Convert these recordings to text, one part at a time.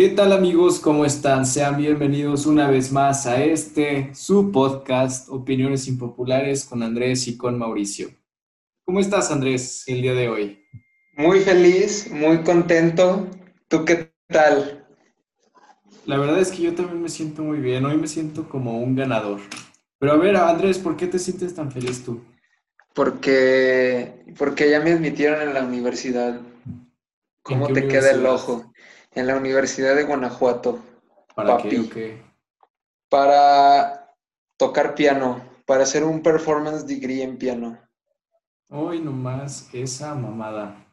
¿Qué tal amigos? ¿Cómo están? Sean bienvenidos una vez más a este, su podcast, Opiniones Impopulares con Andrés y con Mauricio. ¿Cómo estás Andrés el día de hoy? Muy feliz, muy contento. ¿Tú qué tal? La verdad es que yo también me siento muy bien. Hoy me siento como un ganador. Pero a ver, Andrés, ¿por qué te sientes tan feliz tú? Porque, porque ya me admitieron en la universidad. ¿Cómo te queda el ojo? En la Universidad de Guanajuato. ¿Para qué? Para tocar piano, para hacer un performance degree en piano. Hoy nomás esa mamada.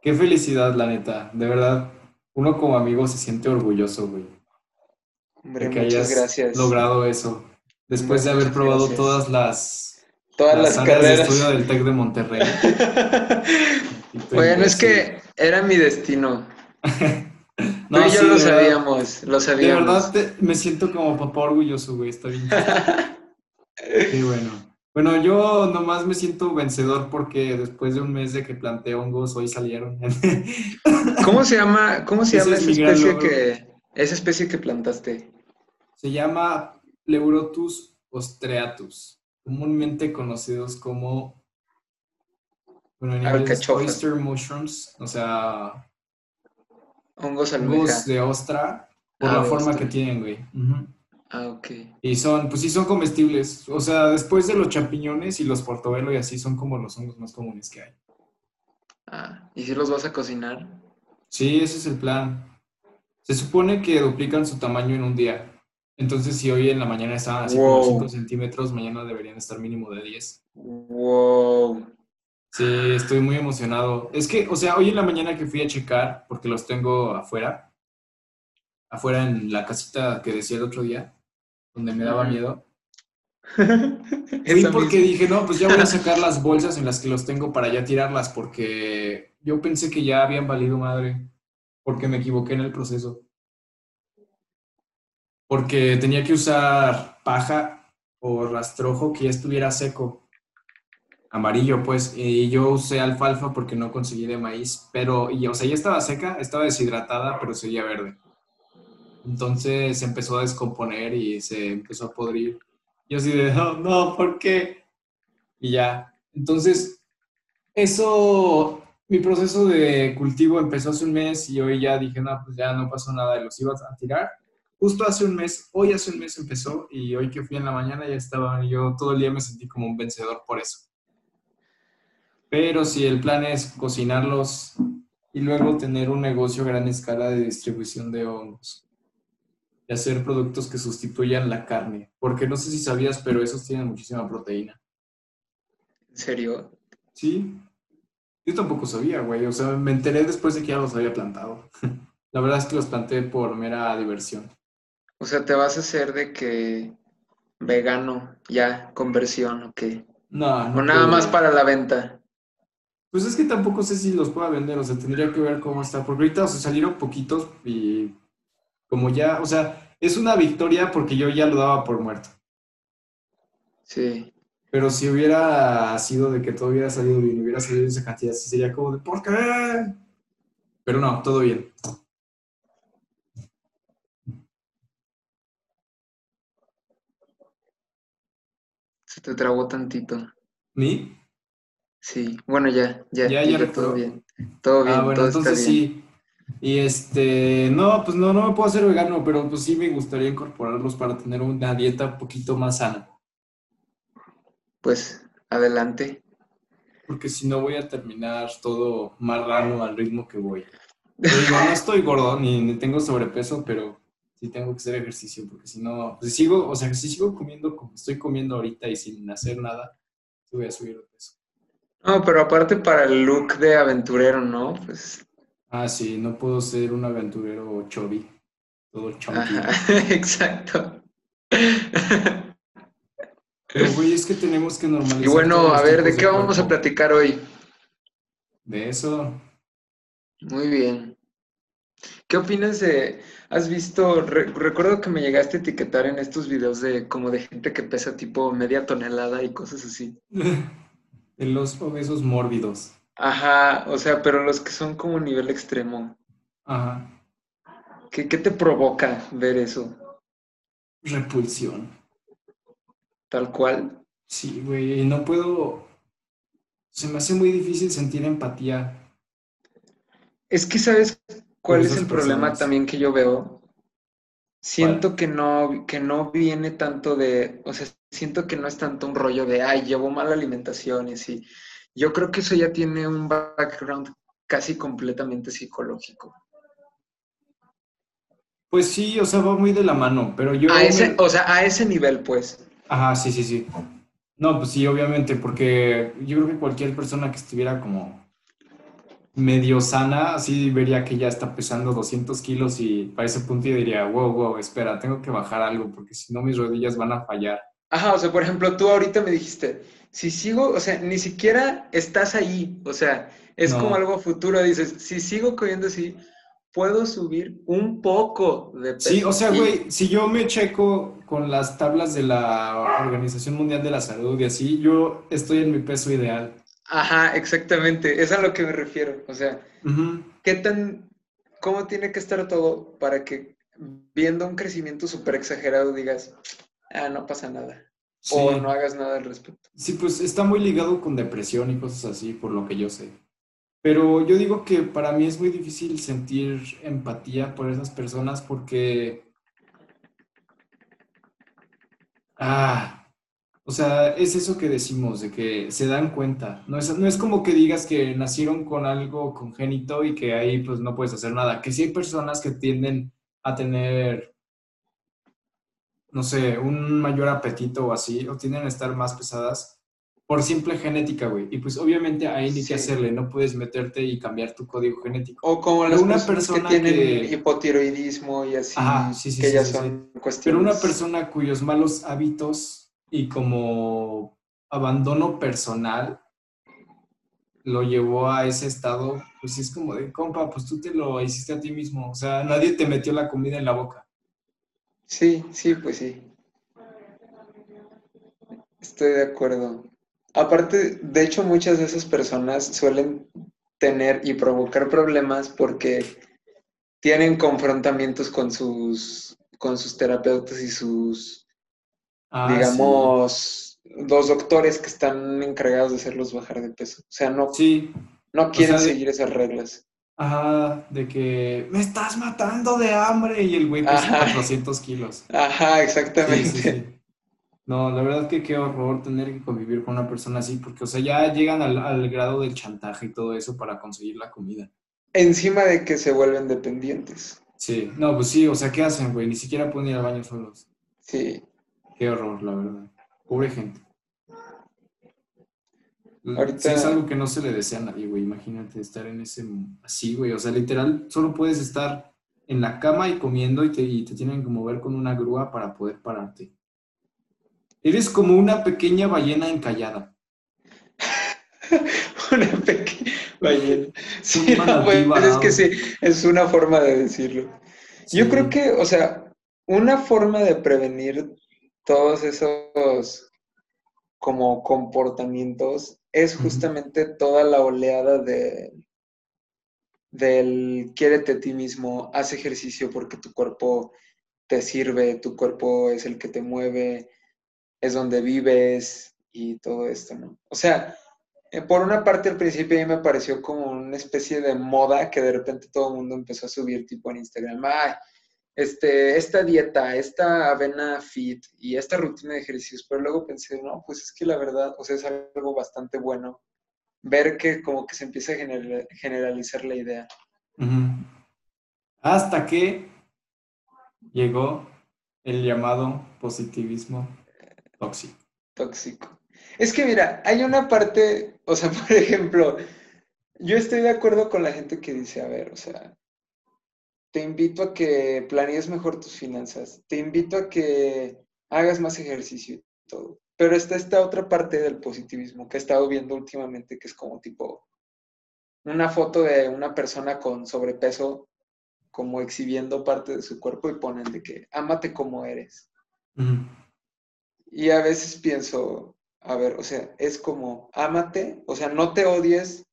Qué felicidad, la neta. De verdad, uno como amigo se siente orgulloso, güey. Hombre, muchas gracias. logrado eso. Después de haber probado todas las, todas las, carreras de estudio del TEC de Monterrey. bueno, es que era mi destino. No, yo lo sabíamos, lo sabíamos. De verdad me siento como papá orgulloso, güey, está bien. Qué bueno. Bueno, yo nomás me siento vencedor porque después de un mes de que planté hongos, hoy salieron. ¿Cómo se llama, cómo se llama esa especie que, esa especie que plantaste? Se llama Pleurotus ostreatus, comúnmente conocidos como bueno, en inglés oyster mushrooms, o sea, hongos, hongos de ostra, por ah, la forma que tienen, güey. Ah, ok. Y son, pues sí son comestibles. O sea, después de los champiñones y los portobelo y así son como los hongos más comunes que hay. Ah, ¿y si los vas a cocinar? Sí, ese es el plan. Se supone que duplican su tamaño en un día. Entonces, si hoy en la mañana estaban así como 5 centímetros, mañana deberían estar mínimo de 10. Wow. Sí, estoy muy emocionado. Es que, o sea, hoy en la mañana que fui a checar, porque los tengo afuera, afuera en la casita que decía el otro día, donde me daba miedo. Fui porque dije, no, pues ya voy a sacar las bolsas en las que los tengo para ya tirarlas, porque yo pensé que ya habían valido madre, porque me equivoqué en el proceso porque tenía que usar paja o rastrojo que ya estuviera seco, amarillo pues, y yo usé alfalfa porque no conseguí de maíz, pero, y, o sea, ya estaba seca, estaba deshidratada, pero seguía verde. Entonces se empezó a descomponer y se empezó a podrir. Yo así de, no, no, ¿por qué? Y ya. Entonces, eso, mi proceso de cultivo empezó hace un mes y hoy ya dije, no, pues ya no pasó nada, los iba a tirar justo hace un mes, hoy hace un mes empezó y hoy que fui en la mañana ya estaba, yo todo el día me sentí como un vencedor por eso. Pero si el plan es cocinarlos y luego tener un negocio a gran escala de distribución de hongos y hacer productos que sustituyan la carne, porque no sé si sabías, pero esos tienen muchísima proteína. ¿En serio? Sí. Yo tampoco sabía, güey. O sea, me enteré después de que ya los había plantado. La verdad es que los planté por mera diversión. O sea, te vas a hacer de que vegano, ya, conversión, o qué. No, no. O nada más para la venta. Pues es que tampoco sé si los pueda vender, o sea, tendría que ver cómo está. Porque ahorita, o sea, salieron poquitos y como ya, o sea, es una victoria porque yo ya lo daba por muerto. Sí. Pero si hubiera sido de que todo hubiera salido bien, hubiera salido esa cantidad, sí sería como de ¿por qué? Pero no, todo bien. Se te trabó tantito. ¿Mi? Sí, bueno, ya, ya, ya, ya, todo bien. Todo bien. Ah, bueno, entonces sí. Y este, no, pues no, no me puedo hacer vegano, pero pues sí me gustaría incorporarlos para tener una dieta un poquito más sana. Pues adelante. Porque si no voy a terminar todo marrano al ritmo que voy. no estoy gordo ni, ni tengo sobrepeso, pero sí tengo que hacer ejercicio, porque si no, pues sigo, o sea, si sigo comiendo como estoy comiendo ahorita y sin hacer nada, voy a subir de peso. No, pero aparte para el look de aventurero, ¿no? Pues... Ah, sí, no puedo ser un aventurero chubby, todo chunky. exacto. Pero, güey, es que tenemos que normalizar. Y bueno, a ver, ¿de qué vamos a platicar hoy? De eso. Muy bien. ¿Qué opinas de, has visto, recuerdo que me llegaste a etiquetar en estos videos de como de gente que pesa tipo media tonelada y cosas así? en los obesos mórbidos. Ajá, o sea, pero los que son como nivel extremo. Ajá. ¿Qué, qué te provoca ver eso? Repulsión. Tal cual. Sí, güey, no puedo. Se me hace muy difícil sentir empatía. Es que, ¿sabes cuál es el problema también que yo veo? Siento que no, que no viene tanto de, o sea, siento que no es tanto un rollo de, ay, llevo mala alimentación y así. Yo creo que eso ya tiene un background casi completamente psicológico. Pues sí, o sea, va muy de la mano, pero yo. A ese, me- o sea, a ese nivel, pues. Ajá, sí, sí, sí. No, pues sí, obviamente, porque yo creo que cualquier persona que estuviera como medio sana, así vería que ya está pesando 200 kilos y para ese punto yo diría, wow, wow, espera, tengo que bajar algo porque si no mis rodillas van a fallar. Ajá, o sea, por ejemplo, tú ahorita me dijiste, si sigo, o sea, ni siquiera estás ahí, o sea, es No. como algo futuro, dices, si sigo comiendo así, puedo subir un poco de peso. Sí, o sea, güey, si yo me checo con las tablas de la Organización Mundial de la Salud y así, yo estoy en mi peso ideal. Ajá, exactamente, es a lo que me refiero, o sea. ¿qué tan, cómo tiene que estar todo para que viendo un crecimiento súper exagerado digas, ah, no pasa nada, Sí. o no hagas nada al respecto? Sí, pues está muy ligado con depresión y cosas así, por lo que yo sé. Pero yo digo que para mí es muy difícil sentir empatía por esas personas porque... Ah, o sea, es eso que decimos, de que se dan cuenta. No es, no es como que digas que nacieron con algo congénito y que ahí pues no puedes hacer nada. Que sí hay personas que tienden a tener, no sé, un mayor apetito o así, o tienden a estar más pesadas por simple genética, güey. Y pues obviamente ahí ni Sí. qué hacerle, no puedes meterte y cambiar tu código genético. O como las una personas persona que tienen que- hipotiroidismo y así, Ajá, sí, sí, que ya son cuestiones. Pero una persona cuyos malos hábitos y como abandono personal lo llevó a ese estado, pues es como de, compa, pues tú te lo hiciste a ti mismo. O sea, nadie te metió la comida en la boca. Sí, sí, pues sí. Estoy de acuerdo. Aparte, de hecho, muchas de esas personas suelen tener y provocar problemas porque tienen confrontamientos con sus, con sus terapeutas y sus, Ah, digamos, los doctores que están encargados de hacerlos bajar de peso. O sea, no, Sí, no quieren sea, seguir esas reglas. ajá, de que me estás matando de hambre y el güey pesa Ajá. 400 kilos. Ajá, Sí, exactamente. sí, sí. No, la verdad que qué horror tener que convivir con una persona así, porque, o sea, ya llegan al, al grado del chantaje y todo eso para conseguir la comida. Encima de que se vuelven dependientes. Sí, no, pues sí, o sea, ¿qué hacen, güey? Ni siquiera pueden ir al baño solos. Sí. Qué horror, la verdad. Pobre gente. Ahorita- Sí, es algo que no se le desea a nadie, güey. Imagínate estar en ese, así, güey. O sea, literal, solo puedes estar en la cama y comiendo y te, y te tienen que mover con una grúa para poder pararte. Eres como una pequeña ballena encallada. Una pequeña ballena. Sí, no, pues, es que sí, es una forma de decirlo. Yo creo que, o sea, una forma de prevenir todos esos como comportamientos es justamente toda la oleada de del quiérete a ti mismo, haz ejercicio porque tu cuerpo te sirve, tu cuerpo es el que te mueve, es donde vives y todo esto, ¿no? O sea, eh, por una parte al principio a mí me pareció como una especie de moda que de repente todo el mundo empezó a subir tipo en Instagram, ay, este, esta dieta, esta avena fit y esta rutina de ejercicios, pero luego pensé, no, pues es que la verdad, o sea, es algo bastante bueno ver que como que se empieza a generalizar la idea. Hasta que llegó el llamado positivismo tóxico. tóxico. Es que mira, hay una parte, o sea, por ejemplo, yo estoy de acuerdo con la gente que dice, a ver, o sea, te invito a que planees mejor tus finanzas, te invito a que hagas más ejercicio y todo. Pero está esta otra parte del positivismo que he estado viendo últimamente, que es como tipo una foto de una persona con sobrepeso, como exhibiendo parte de su cuerpo y ponen de que, ámate como eres. Y a veces pienso, a ver, o sea, es como, ámate, o sea, no te odies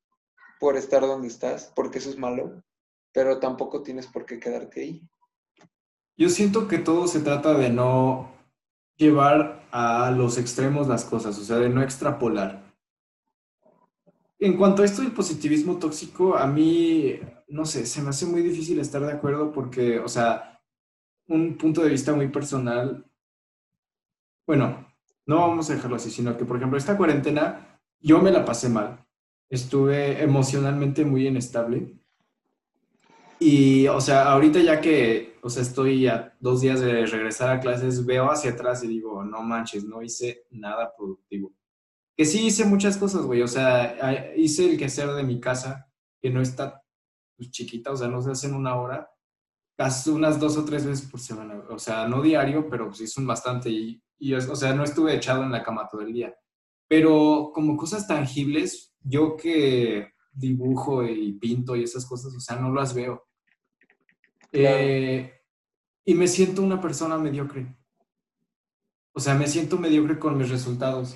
por estar donde estás, porque eso es malo, pero tampoco tienes por qué quedarte ahí. Yo siento que todo se trata de no llevar a los extremos las cosas, o sea, de no extrapolar. En cuanto a esto del positivismo tóxico, a mí, no sé, se me hace muy difícil estar de acuerdo porque, o sea, un punto de vista muy personal, bueno, no vamos a dejarlo así, sino que, por ejemplo, esta cuarentena yo me la pasé mal. Estuve emocionalmente muy inestable. Y, o sea, ahorita ya que, o sea, estoy a dos días de regresar a clases, veo hacia atrás y digo, no manches, no hice nada productivo. Que sí hice muchas cosas, güey. O sea, hice el quehacer de mi casa, que no está pues, chiquita, o sea, no se hace en una hora, casi unas dos o tres veces por semana. O sea, no diario, pero pues hice un bastante. Y, y, o sea, no estuve echado en la cama todo el día. Pero como cosas tangibles, yo que dibujo y pinto y esas cosas, o sea, no las veo. Eh, y me siento una persona mediocre. O sea, me siento mediocre con mis resultados.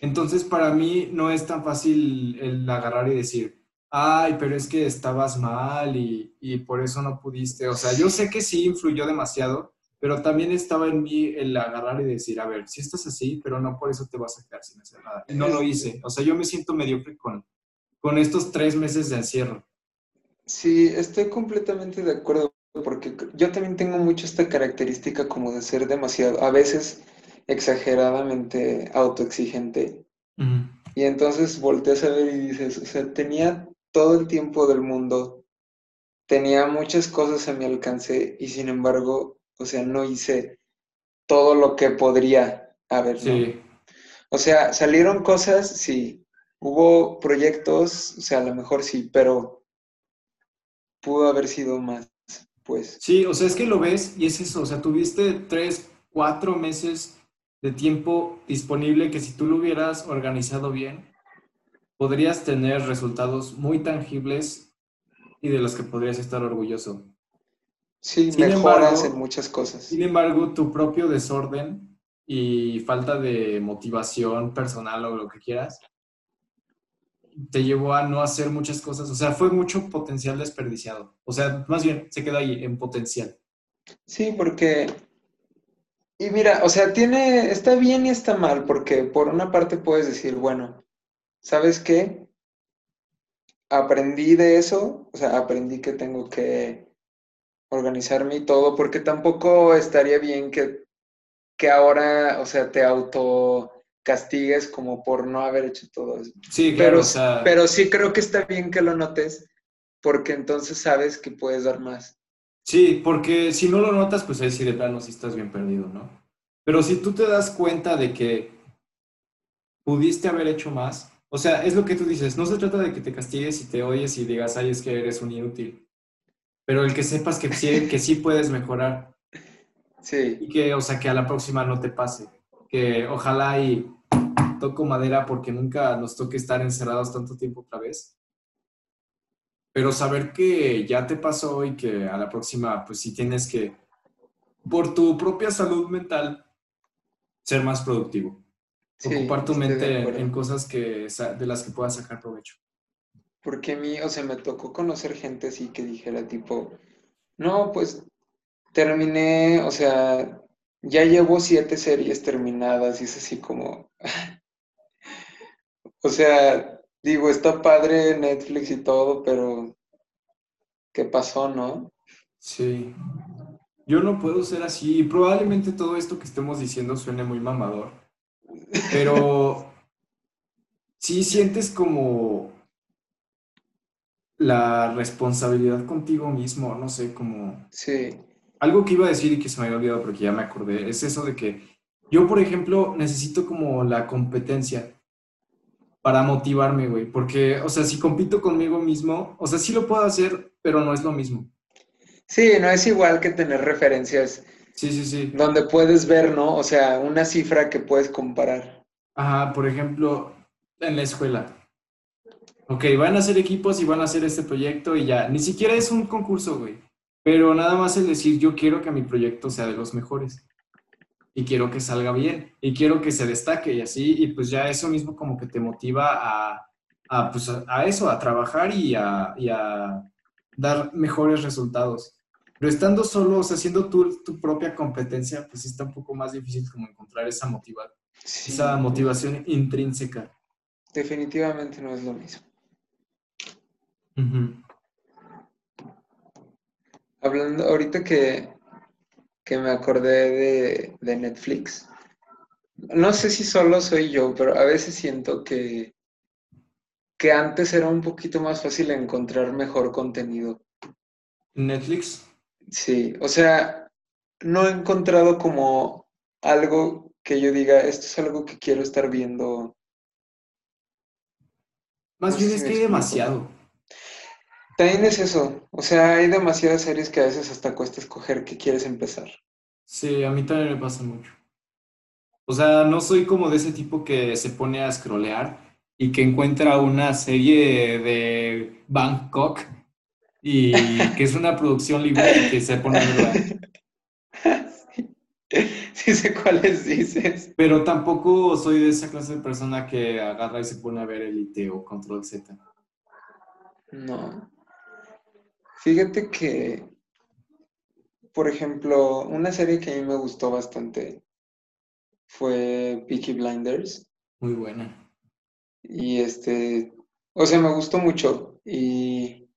Entonces, para mí no es tan fácil el agarrar y decir, ay, pero es que estabas mal y, y, por eso no pudiste. O sea, yo sé que sí influyó demasiado, pero también estaba en mí el agarrar y decir, a ver, si estás así, pero no por eso te vas a quedar sin hacer nada. Y no lo hice. O sea, yo me siento mediocre con, con estos tres meses de encierro. Sí, estoy completamente de acuerdo, porque yo también tengo mucho esta característica como de ser demasiado, a veces exageradamente autoexigente. Y entonces volteas a ver y dices, o sea, tenía todo el tiempo del mundo, tenía muchas cosas a mi alcance y sin embargo, o sea, no hice todo lo que podría haber. Sí. O sea, salieron cosas, sí. Hubo proyectos, o sea, a lo mejor sí, pero pudo haber sido más, pues. Sí, o sea, es que lo ves y es eso, o sea, tuviste tres, cuatro meses de tiempo disponible que si tú lo hubieras organizado bien, podrías tener resultados muy tangibles y de los que podrías estar orgulloso. Sí, mejoras en muchas cosas. Sin embargo, tu propio desorden y falta de motivación personal o lo que quieras, te llevó a no hacer muchas cosas. O sea, fue mucho potencial desperdiciado. O sea, más bien se quedó ahí en potencial. Sí, porque y mira, o sea, tiene, está bien y está mal, porque por una parte puedes decir, bueno, ¿sabes qué? Aprendí de eso, o sea, aprendí que tengo que organizarme y todo, porque tampoco estaría bien que, que ahora, o sea, te auto castigues como por no haber hecho todo eso. Sí, claro. Pero, o sea... pero sí creo que está bien que lo notes, porque entonces sabes que puedes dar más. Sí, porque si no lo notas, pues ahí sí de plano sí estás bien perdido, ¿no? Pero si tú te das cuenta de que pudiste haber hecho más, o sea, es lo que tú dices, no se trata de que te castigues y te oyes y digas, ay, es que eres un inútil, pero el que sepas que sí, que sí puedes mejorar. Sí. Y que, o sea, que a la próxima no te pase. Que ojalá y toco madera porque nunca nos toque estar encerrados tanto tiempo otra vez pero saber que ya te pasó y que a la próxima, pues sí tienes que, por tu propia salud mental, ser más productivo. Ocupar tu mente en cosas que, de las que puedas sacar provecho. Porque a mí, o sea, me tocó conocer gente así que dijera tipo, no, pues terminé, o sea, ya llevo siete series terminadas y es así como, o sea, Digo, está padre Netflix y todo, pero ¿qué pasó, no? Sí. Yo no puedo ser así. Probablemente todo esto que estemos diciendo suene muy mamador. Pero sí sientes como la responsabilidad contigo mismo, no sé, como... Sí. Algo que iba a decir y que se me había olvidado porque ya me acordé, es eso de que yo, por ejemplo, necesito como la competencia para motivarme, güey. Porque, o sea, si compito conmigo mismo, o sea, sí lo puedo hacer, pero no es lo mismo. Sí, no es igual que tener referencias. Sí, sí, sí. Donde puedes ver, ¿no? O sea, una cifra que puedes comparar. Ajá, por ejemplo, en la escuela. Ok, van a hacer equipos y van a hacer este proyecto y ya. Ni siquiera es un concurso, güey. Pero nada más el decir, yo quiero que mi proyecto sea de los mejores y quiero que salga bien y quiero que se destaque y así, y pues ya eso mismo como que te motiva a, a, pues a, eso, a trabajar y a, y a, dar mejores resultados. Pero estando solo, o sea, haciendo tú tu propia competencia, pues está un poco más difícil como encontrar esa, motiva Sí, esa motivación intrínseca. definitivamente no es lo mismo. Hablando, ahorita que, que me acordé de, de Netflix, no sé si solo soy yo, pero a veces siento que, que antes era un poquito más fácil encontrar mejor contenido. Netflix. Sí, o sea, no he encontrado como algo que yo diga, esto es algo que quiero estar viendo. Más No bien es que hay demasiado. También es eso, o sea, hay demasiadas series que a veces hasta cuesta escoger qué quieres empezar. Sí, a mí también me pasa mucho. O sea, no soy como de ese tipo que se pone a scrollear y que encuentra una serie de Bangkok y que es una producción libre y que se pone a verla. Sí sé cuáles dices. Pero tampoco soy de esa clase de persona que agarra y se pone a ver Elite o Control Z. No. Fíjate que, por ejemplo, una serie que a mí me gustó bastante fue Peaky Blinders. Muy buena. Y este, o sea, me gustó mucho. Y,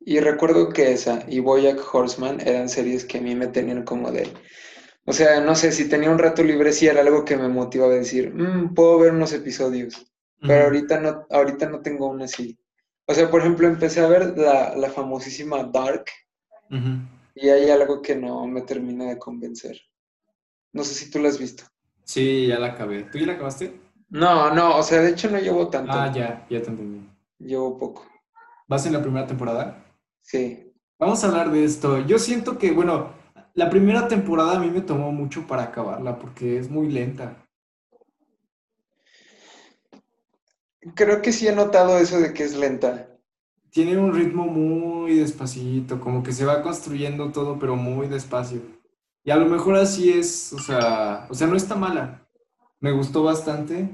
y recuerdo que esa y BoJack Horseman eran series que a mí me tenían como de, o sea, no sé, si tenía un rato libre, sí era algo que me motivaba a decir, "Mm, puedo ver unos episodios. Pero ahorita no, ahorita no tengo una así. O sea, por ejemplo, empecé a ver la, la famosísima Dark y hay algo que no me termina de convencer. No sé si tú la has visto. Sí, ya la acabé. ¿Tú ya la acabaste? No, no, o sea, de hecho no llevo tanto. Ah, ya, ya te entendí. Llevo poco. ¿Vas en la primera temporada? Sí. Vamos a hablar de esto. Yo siento que, bueno, la primera temporada a mí me tomó mucho para acabarla porque es muy lenta. Creo que sí he notado eso de que es lenta. Tiene un ritmo muy despacito, como que se va construyendo todo, pero muy despacio. Y a lo mejor así es, o sea, o sea, no está mala. Me gustó bastante,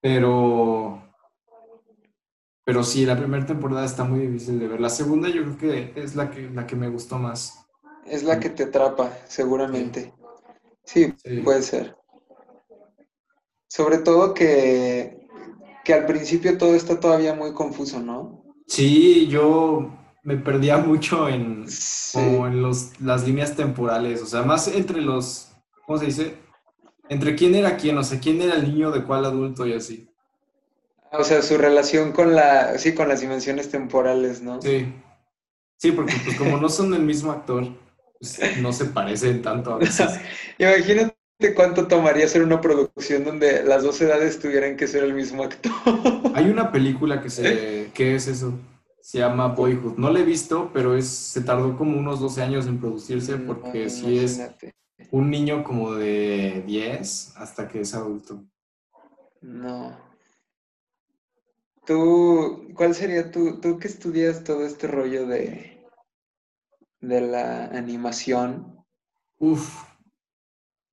pero, pero sí, la primera temporada está muy difícil de ver. La segunda yo creo que es la que, la que me gustó más. Es la que te atrapa, seguramente. Sí, Sí. puede ser. Sobre todo que, que al principio todo está todavía muy confuso, ¿no? Sí, yo me perdía mucho en, Sí. como en los, las líneas temporales, o sea, más entre los, ¿cómo se dice? Entre quién era quién, o sea, quién era el niño de cuál adulto y así. O sea, su relación con la, sí, con las dimensiones temporales, ¿no? Sí, sí, porque pues como no son el mismo actor, pues, no se parecen tanto a veces. Imagínate cuánto tomaría hacer una producción donde las dos edades tuvieran que ser el mismo actor. Hay una película que se, ¿qué es eso? Se llama Boyhood. No la he visto, pero es, se tardó como unos 12 años en producirse porque No, sí es un niño como de 10 hasta que es adulto. No. Tú, ¿cuál sería tú, tú que estudias todo este rollo de, de la animación? Uf,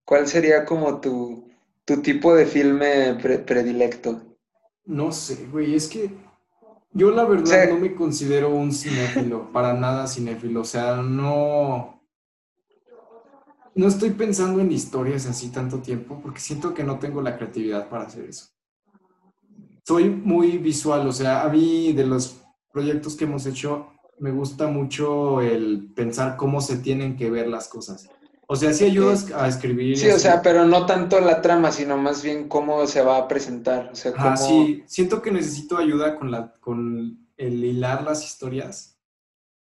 ¿Cuál sería como tu, tu tipo de filme pre- predilecto? no sé, güey, es que yo la verdad sea- no me considero un cinéfilo, para nada cinéfilo, o sea, no, no estoy pensando en historias así tanto tiempo porque siento que no tengo la creatividad para hacer eso. Soy muy visual, o sea, a mí de los proyectos que hemos hecho me gusta mucho el pensar cómo se tienen que ver las cosas. O sea, sí ayudas a escribir. Sí, o así. sea, pero no tanto la trama, sino más bien cómo se va a presentar. O sea, cómo... sí, siento que necesito ayuda con, la, con el hilar las historias,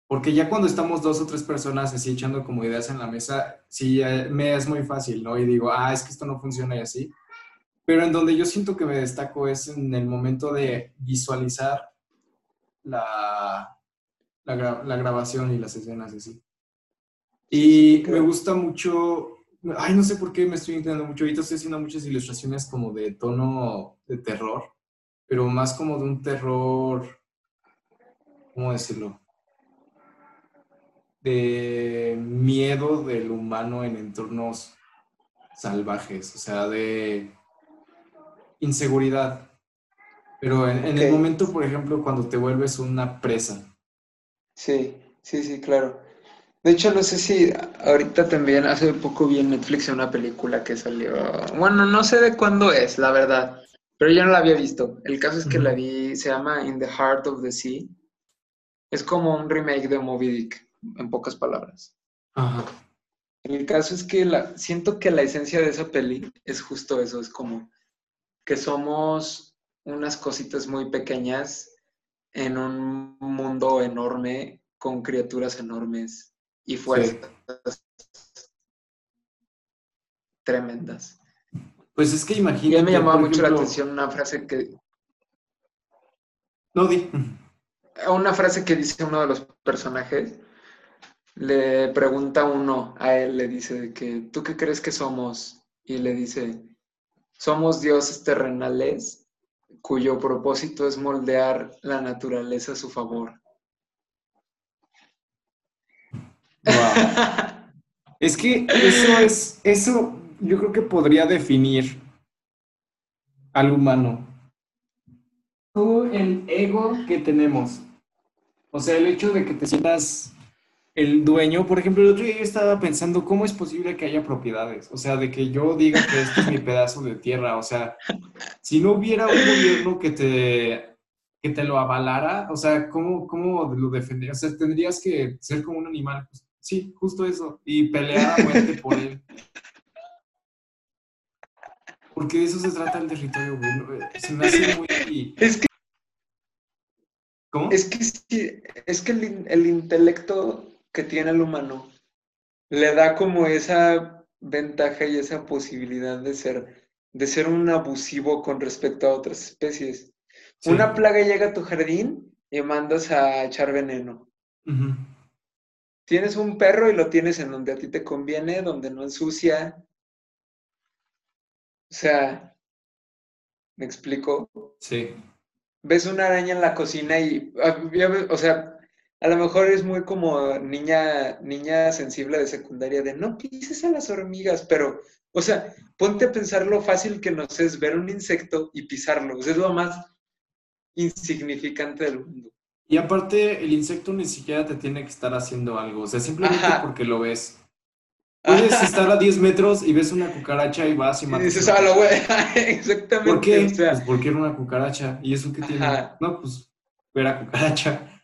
porque ya cuando estamos dos o tres personas así echando como ideas en la mesa, sí, eh, me es muy fácil, ¿no? Y digo, ah, es que esto no funciona y así. Pero en donde yo siento que me destaco es en el momento de visualizar la, la, gra- la grabación y las escenas y así. Y me gusta mucho, ay, no sé por qué me estoy inclinando mucho. Ahorita estoy haciendo muchas ilustraciones como de tono de terror, pero más como de un terror, ¿cómo decirlo? De miedo del humano en entornos salvajes, o sea, de inseguridad. Pero en, en el momento, por ejemplo, cuando te vuelves una presa, Sí, Sí, sí, claro. De hecho, no sé si ahorita también, hace poco vi en Netflix una película que salió. Bueno, no sé de cuándo es, la verdad, pero yo no la había visto. El caso es que la vi, se llama In the Heart of the Sea. Es como un remake de Moby Dick, en pocas palabras. Ajá. El caso es que la, siento que la esencia de esa peli es justo eso, es como que somos unas cositas muy pequeñas en un mundo enorme con criaturas enormes y fuerzas tremendas. Pues es que Y imagínate. a mí me llamaba mucho la atención una frase que No, di. una frase que dice uno de los personajes. Le pregunta uno a él, le dice que ¿tú qué crees que somos? Y le dice, somos dioses terrenales cuyo propósito es moldear la naturaleza a su favor. Wow. Es que eso es, eso yo creo que podría definir al humano. Todo el ego que tenemos. O sea, el hecho de que te sientas el dueño. Por ejemplo, el otro día yo estaba pensando, ¿cómo es posible que haya propiedades? O sea, de que yo diga que este es mi pedazo de tierra. O sea, si no hubiera un gobierno que te, que te lo avalara, o sea, ¿cómo, cómo lo defenderías? O sea, tendrías que ser como un animal. Pues, sí, justo eso. Y pelear a muerte por él. Porque de eso se trata el territorio, güey. Eh, Se me hace muy... Es que, ¿Cómo? es que, sí, es que el, el intelecto que tiene el humano le da como esa ventaja y esa posibilidad de ser, de ser un abusivo con respecto a otras especies. Sí. Una plaga llega a tu jardín y mandas a echar veneno. Ujú. Tienes un perro y lo tienes en donde a ti te conviene, donde no ensucia. O sea, ¿me explico? Sí. ves una araña en la cocina y, ah, o sea, a lo mejor es muy como niña, niña sensible de secundaria de no pises a las hormigas, pero, o sea, ponte a pensar lo fácil que nos es ver un insecto y pisarlo, o sea, es lo más insignificante del mundo. Y aparte, el insecto ni siquiera te tiene que estar haciendo algo. O sea, simplemente Ajá. porque lo ves. Puedes estar a 10 metros y ves una cucaracha y vas y Y matas. dices, a la güey, cucaracha". exactamente, ¿Por qué? o sea, Pues porque era una cucaracha. ¿Y eso qué tiene? Ajá. No, pues era cucaracha.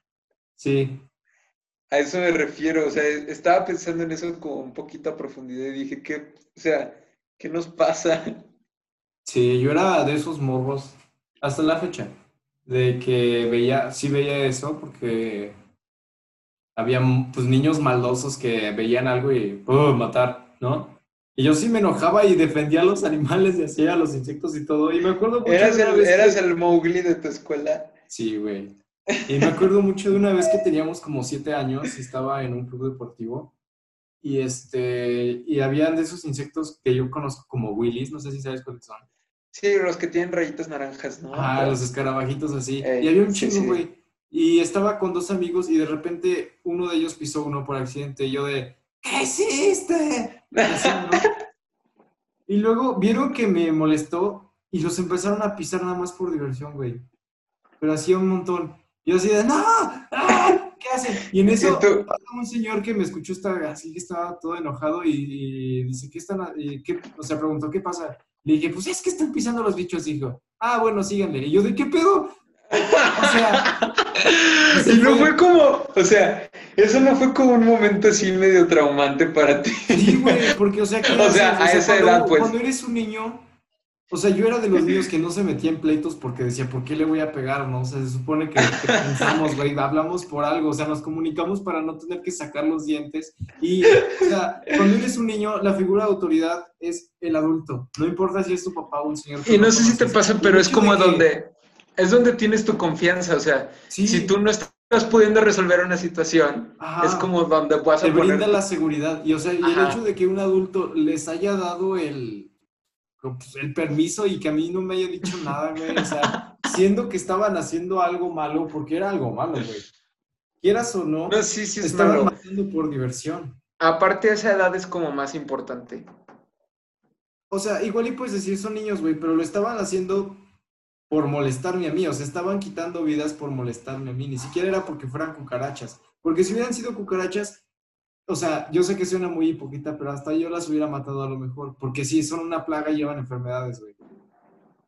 Sí. a eso me refiero, o sea, estaba pensando en eso con un poquito a profundidad y dije, ¿qué, o sea, ¿qué nos pasa? Sí, yo era de esos morros hasta la fecha. De que veía, sí veía eso porque había pues niños maldosos que veían algo y ¡pum! matar, ¿no? Y yo sí me enojaba y defendía a los animales y hacía a los insectos y todo. Y me acuerdo mucho Eras el, vez que- eras el Mowgli de tu escuela. Sí, güey. Y me acuerdo mucho de una vez que teníamos como siete años y estaba en un club deportivo y este y habían de esos insectos que yo conozco como willies, no sé si sabes cuáles son. Sí, los que tienen rayitas naranjas, ¿no? Ah, los escarabajitos así. Ey, y había un sí, chingo, sí. güey. Y estaba con dos amigos y de repente uno de ellos pisó uno por accidente y yo de ¿Qué hiciste? Y así, ¿no? Y luego vieron que me molestó y los empezaron a pisar nada más por diversión, güey. Pero hacía un montón. Yo así de, ¡no! ¡Ah! ¿Qué hacen? Y en eso Y un señor que me escuchó estar así que estaba todo enojado y, y dice, ¿qué están? y qué? O sea, preguntó, ¿qué pasa? Le dije, pues es que están pisando los bichos, dijo. Ah, bueno, síganle. Y yo, ¿de qué pedo? O sea, y no fue como, o sea, eso no fue como un momento así medio traumante para ti. Sí, güey, porque, o sea, ¿qué O sea, a esa cuando, edad, pues. Cuando eres un niño, o sea, yo era de los niños que no se metía en pleitos porque decía, ¿por qué le voy a pegar? No, o sea, se supone que, que pensamos, güey, hablamos por algo, o sea, nos comunicamos para no tener que sacar los dientes. Y, o sea, cuando eres un niño, la figura de autoridad es el adulto. No importa si es tu papá o un señor. Y no sé si te pasa, pero es como que- donde, es donde tienes tu confianza, o sea, Sí, si tú no estás pudiendo resolver una situación, Ajá. es como donde vas a te poner brinda la seguridad. Y, o sea, y el hecho de que un adulto les haya dado el, pues, el permiso y que a mí no me haya dicho nada, güey. O sea, siendo que estaban haciendo algo malo, porque era algo malo, güey. Quieras o no, No, sí, sí es estaban malo. matando por diversión. Aparte a esa edad es como más importante. O sea, igual y puedes decir son niños, güey, pero lo estaban haciendo por molestarme a mí. O sea, estaban quitando vidas por molestarme a mí. Ni siquiera era porque fueran cucarachas. Porque si hubieran sido cucarachas, o sea, yo sé que suena muy hipócrita, pero hasta yo las hubiera matado a lo mejor. Porque sí, son una plaga y llevan enfermedades, güey.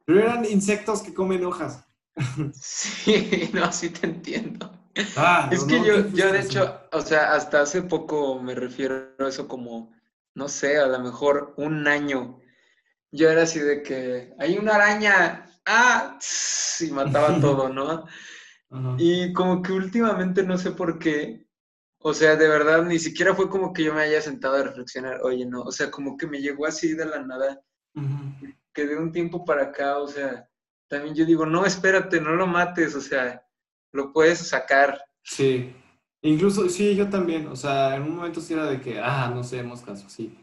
Pero eran insectos que comen hojas. Sí, no, sí te entiendo. Ah, Es no, que no, yo, yo de hecho, o sea, hasta hace poco me refiero a eso como, no sé, a lo mejor un año. Yo era así de que hay una araña, ah, y mataba todo, ¿no? Ajá. Y como que últimamente no sé por qué, o sea, de verdad, ni siquiera fue como que yo me haya sentado a reflexionar, oye, no, o sea, como que me llegó así de la nada, que de un tiempo para acá, o sea, también yo digo, no, espérate, no lo mates, o sea, lo puedes sacar. Sí. Incluso, sí, yo también. O sea, en un momento sí era de que, ah, no sé, moscas, sí.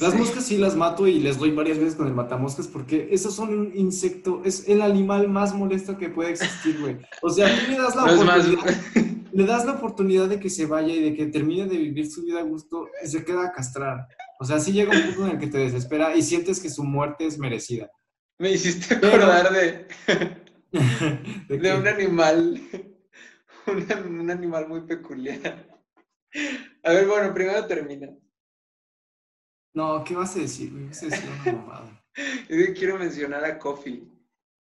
Las Sí. moscas sí las mato y les doy varias veces con el matamoscas porque esos son un insecto, es el animal más molesto que puede existir, güey. O sea, tú le das la No es más, oportunidad, le das la oportunidad de que se vaya y de que termine de vivir su vida a gusto y se queda a castrar. O sea, sí llega un punto en el que te desespera y sientes que su muerte es merecida. me hiciste acordar de, De un animal, un, un animal muy peculiar. A ver, bueno, primero termina. No, ¿qué vas a decir? güey? Vas a decir una mamada. Quiero mencionar a Coffee.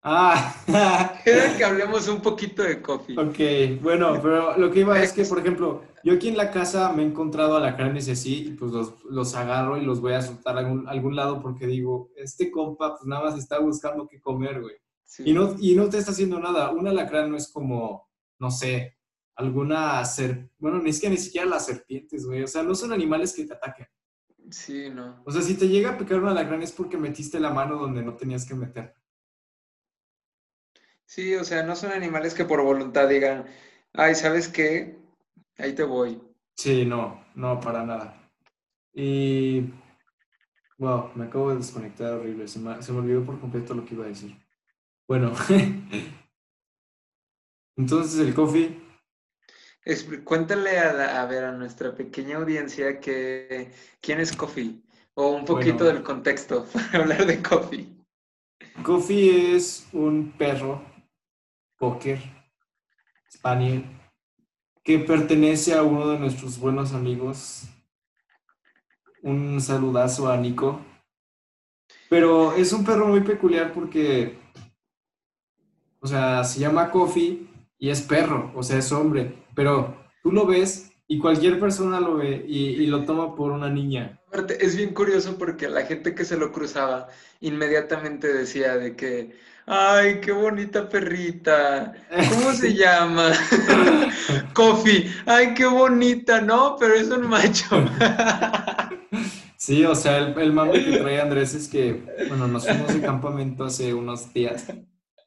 Ah, Quiero que hablemos un poquito de Coffee. ok, bueno, pero lo que iba es que, por ejemplo, yo aquí en la casa me he encontrado alacranes y así, y pues los, los agarro y los voy a soltar a algún, algún lado porque digo, este compa pues nada más está buscando qué comer, güey. Sí. Y no, y no te está haciendo nada. Un alacrán no es como, no sé, alguna ser, bueno, ni siquiera ni siquiera las serpientes, güey. O sea, no son animales que te ataquen. Sí, no. O sea, si te llega a picar un alacrán es porque metiste la mano donde no tenías que meter. Sí, o sea, no son animales que por voluntad digan, ay, ¿sabes qué? Ahí te voy. Sí, no, no, para nada. Y, wow, me acabo de desconectar horrible. Se me, se me olvidó por completo lo que iba a decir. Bueno, entonces el coffee, Cuéntale a, la- a ver a nuestra pequeña audiencia que quién es Coffee o un poquito Bueno. del contexto para hablar de Coffee. Coffee es un perro spaniel que pertenece a uno de nuestros buenos amigos. Un saludazo a Nico. Pero es un perro muy peculiar porque, o sea, se llama Coffee y es perro, o sea, es hombre. Pero tú lo ves y cualquier persona lo ve y, y lo toma por una niña. Es bien curioso porque la gente que se lo cruzaba inmediatamente decía de que, ay, qué bonita perrita, ¿cómo se llama? Coffee, ay, qué bonita, no, pero es un macho. Sí, o sea, el, el mame que trae Andrés es que, bueno, nos fuimos de campamento hace unos días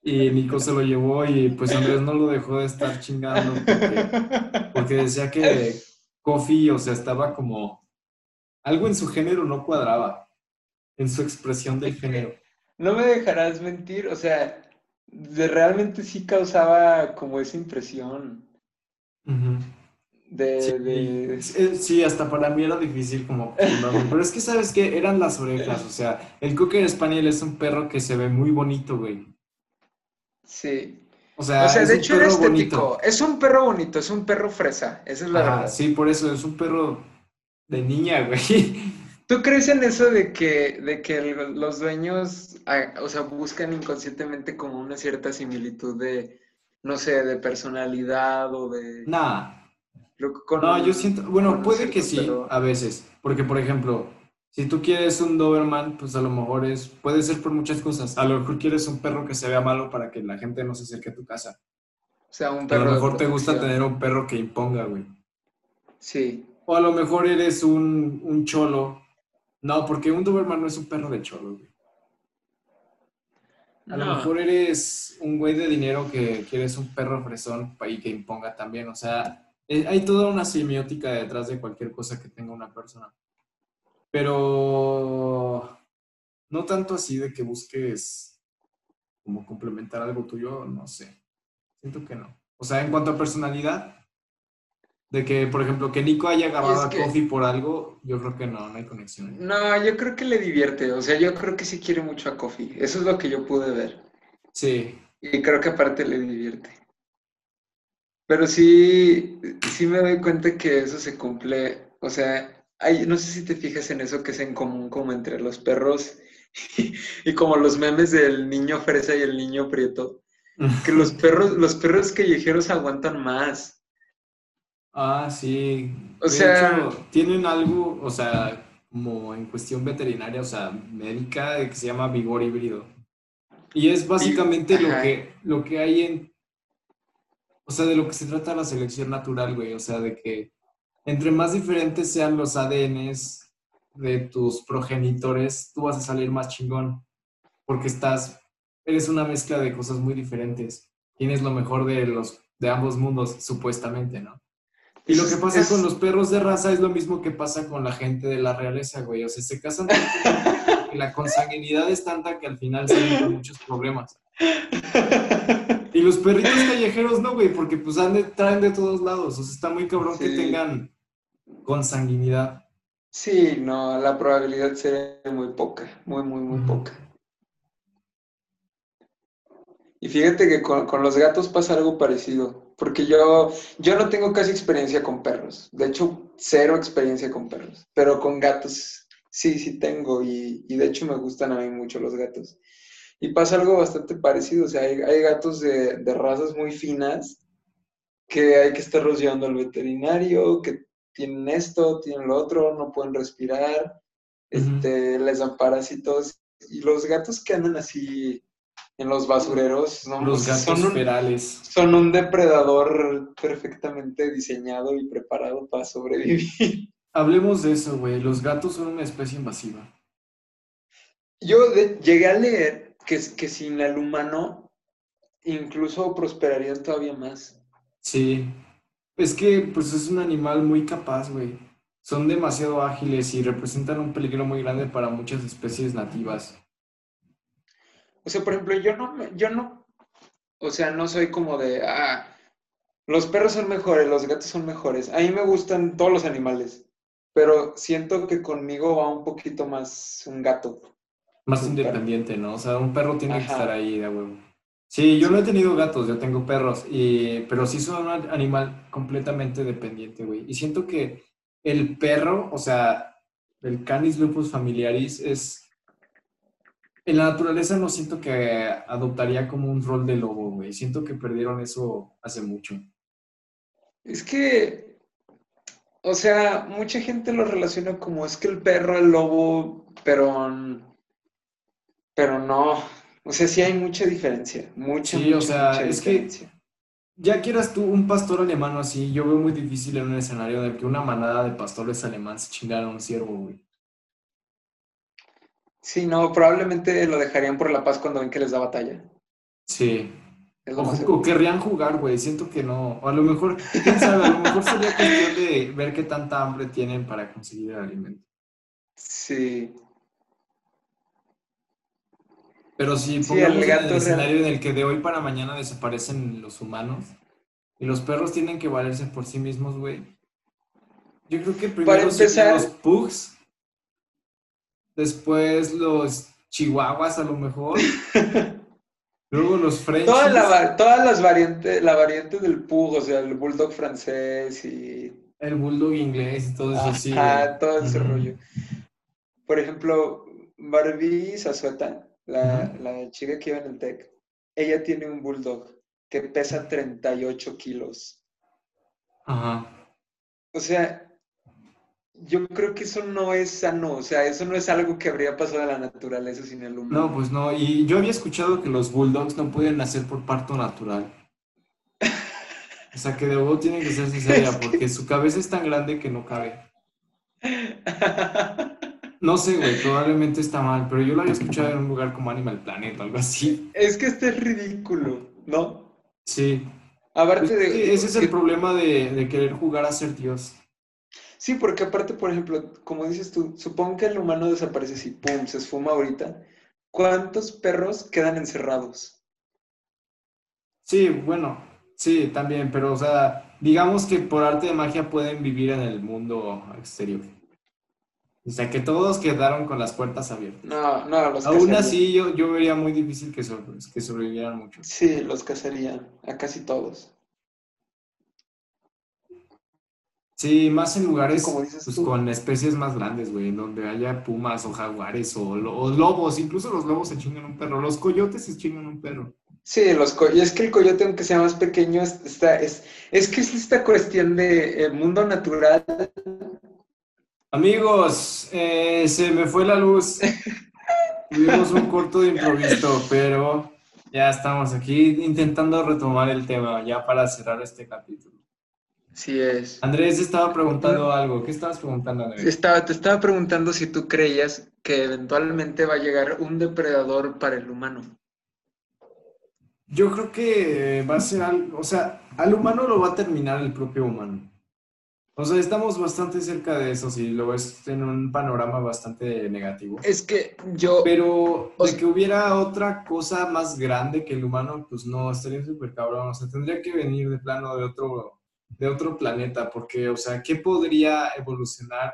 y Nico se lo llevó y pues Andrés no lo dejó de estar chingando porque, porque decía que Coffee, o sea, estaba como, algo en su género no cuadraba, en su expresión del género. No me dejarás mentir, o sea, de- realmente sí causaba como esa impresión de, Sí, de- sí, sí, hasta para mí era difícil como pero es que sabes que eran las orejas, o sea, el Cocker Spaniel es un perro que se ve muy bonito, güey. Sí. O sea, O sea, es de un hecho era perro estético. bonito. Es un perro bonito, es un perro fresa, esa es la verdad. sí, por eso es un perro de niña, güey. ¿Tú crees en eso de que, de que los dueños, ah, o sea, buscan inconscientemente como una cierta similitud de, no sé, de personalidad o de... Lo con no, yo siento, bueno, puede que sí, a veces, porque por ejemplo, si tú quieres un Doberman, pues a lo mejor es, puede ser por muchas cosas. A lo mejor quieres un perro que se vea malo para que la gente no se acerque a tu casa. O sea, un A perro lo de mejor te gusta tener un perro que imponga, güey. Sí. O a lo mejor eres un, un cholo. No, porque un Doberman no es un perro de cholo, güey. A lo mejor eres un güey de dinero que quieres un perro fresón y que imponga también. O sea, eh, hay toda una semiótica detrás de cualquier cosa que tenga una persona. Pero no tanto así de que busques como complementar algo tuyo, no sé. Siento que no. O sea, en cuanto a personalidad, de que, por ejemplo, que Nico haya es a Coffee por algo, yo creo que no, no hay conexión. No, yo creo que le divierte, o sea, yo creo que sí quiere mucho a Coffee, eso es lo que yo pude ver. Sí, Y creo que aparte le divierte. Pero sí, sí me doy cuenta que eso se cumple. O sea, hay, no sé si te fijas en eso que es en común como entre los perros y, y como los memes del niño fresa y el niño prieto. Que los perros, los perros callejeros aguantan más. Ah, sí. O De sea- hecho, tienen algo, o sea, como en cuestión veterinaria, o sea, médica, que se llama vigor híbrido. Y es básicamente lo que, lo que hay en, o sea, de lo que se trata la selección natural, güey. O sea, de que entre más diferentes sean los ADNs de tus progenitores, tú vas a salir más chingón. Porque estás, eres una mezcla de cosas muy diferentes. Tienes lo mejor de los, de ambos mundos, supuestamente, ¿no? Y lo que pasa es- con los perros de raza es lo mismo que pasa con la gente de la realeza, güey. O sea, se casan que la consanguinidad es tanta que al final se con muchos problemas. Y los perritos callejeros no, güey, porque pues traen de todos lados. O sea, está muy cabrón que tengan consanguinidad. Sí, no, la probabilidad sería muy poca, muy, muy, muy poca. Y fíjate que con, con los gatos pasa algo parecido, porque yo, yo no tengo casi experiencia con perros, de hecho, cero experiencia con perros, pero con gatos sí, sí tengo y, y de hecho me gustan a mí mucho los gatos. Y pasa algo bastante parecido, o sea, hay, hay gatos de, de razas muy finas que hay que estarlos llevando al veterinario, que tienen esto, tienen lo otro, no pueden respirar, este, les dan parásitos. Y los gatos que andan así en los basureros no, Los gatos son, un, ferales. son un depredador perfectamente diseñado y preparado para sobrevivir. Hablemos de eso, güey. Los gatos son una especie invasiva. Yo de- llegué a leer que, que sin el humano incluso prosperarían todavía más. Sí. Es que, pues, es un animal muy capaz, güey. Son demasiado ágiles y representan un peligro muy grande para muchas especies nativas. O sea, por ejemplo, yo no, yo no, o sea, no soy como de, ah, los perros son mejores, los gatos son mejores. A mí me gustan todos los animales, pero siento que conmigo va un poquito más un gato. Más Un perro. independiente, ¿no? O sea, un perro tiene que estar ahí de huevo. Sí, yo no he tenido gatos, yo tengo perros, y, pero sí son un animal completamente dependiente, güey. Y siento que el perro, o sea, el Canis lupus familiaris es... En la naturaleza no siento que adoptaría como un rol de lobo, güey. Siento que perdieron eso hace mucho. Es que, o sea, mucha gente lo relaciona como es que el perro, el lobo, pero, pero no. O sea, sí hay mucha diferencia, mucha, Sí, o mucha, sea, mucha es que- diferencia. Ya quieras tú un pastor alemán o así, yo veo muy difícil en un escenario en el que una manada de pastores alemán se chingara a un ciervo, güey. Sí, no, probablemente lo dejarían por la paz cuando ven que les da batalla. Sí. Es lo O, más querrían jugar, güey. Siento que no. O a lo mejor, quién sabe, a lo mejor sería cuestión de ver qué tanta hambre tienen para conseguir el alimento. Sí. Pero si Sí, pongamos el en gato el real- escenario en el que de hoy para mañana desaparecen los humanos y los perros tienen que valerse por sí mismos, güey. Yo creo que primero serían empezar- los pugs, después los chihuahuas a lo mejor, luego los frenchies. Toda la todas las variantes, la variante del pug, o sea, el bulldog francés y El bulldog inglés y todo eso, sí. Güey. todo ese rollo. Por ejemplo, Barbie Zazueta, la, la chica que iba en el TEC, ella tiene un bulldog que pesa 38 kilos. Ajá. O sea, yo creo que eso no es sano, o sea, eso no es algo que habría pasado en la naturaleza sin el humano. No, pues no. Y yo había escuchado que los bulldogs no pueden nacer por parto natural. O sea, que de nuevo tienen que ser cesárea Es que- porque su cabeza es tan grande que no cabe. No sé, güey, probablemente está mal, pero yo lo había escuchado en un lugar como Animal Planet o algo así. es que este es ridículo, ¿no? Sí. Aparte Pues es de... ese es el que- problema de, de querer jugar a ser Dios. Sí, porque aparte, por ejemplo, como dices tú, supongo que el humano desaparece si pum, se esfuma ahorita. ¿Cuántos perros quedan encerrados? Sí, bueno, sí, también, pero o sea, digamos que por arte de magia pueden vivir en el mundo exterior. O sea, que todos quedaron con las puertas abiertas. No, no, los Aún así, yo, yo vería muy difícil que, sobre- que sobrevivieran muchos. Sí, los cazarían, a casi todos. Sí, más en lugares Como dices pues, con especies más grandes, güey, donde haya pumas o jaguares o, lo- o lobos, incluso los lobos se chingan un perro, los coyotes se chingan un perro. Sí, los co- y es que el coyote, aunque sea más pequeño, es- está, es, es que es esta cuestión de eh, mundo natural. Amigos, eh, se me fue la luz. Tuvimos un corto de improviso, pero ya estamos aquí intentando retomar el tema, ya para cerrar este capítulo. Sí es. Andrés estaba preguntando algo. ¿Qué estabas preguntando, Andrés? Estaba, te estaba preguntando si tú creías que eventualmente va a llegar un depredador para el humano. Yo creo que va a ser algo, o sea, al humano lo va a terminar el propio humano. O sea, estamos bastante cerca de eso, si lo ves en un panorama bastante negativo. Es que yo, Pero de que hubiera otra cosa más grande que el humano, pues no, estaría súper cabrón. O sea, tendría que venir de plano de otro, de otro planeta, porque, o sea, ¿qué podría evolucionar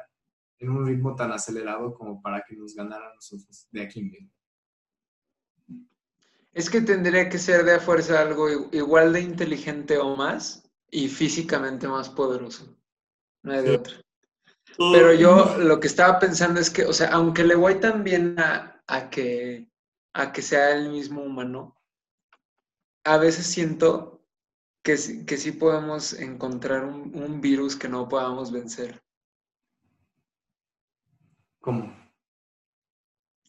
en un ritmo tan acelerado como para que nos ganara a nosotros de aquí en medio? es que tendría que ser de a fuerza algo igual de inteligente o más y físicamente más poderoso. No hay de Sí. otra. Pero yo lo que estaba pensando es que, o sea, aunque le voy también a, a que, a que sea el mismo humano, a veces siento que, sí- que sí podemos encontrar un, un virus que no podamos vencer. ¿Cómo?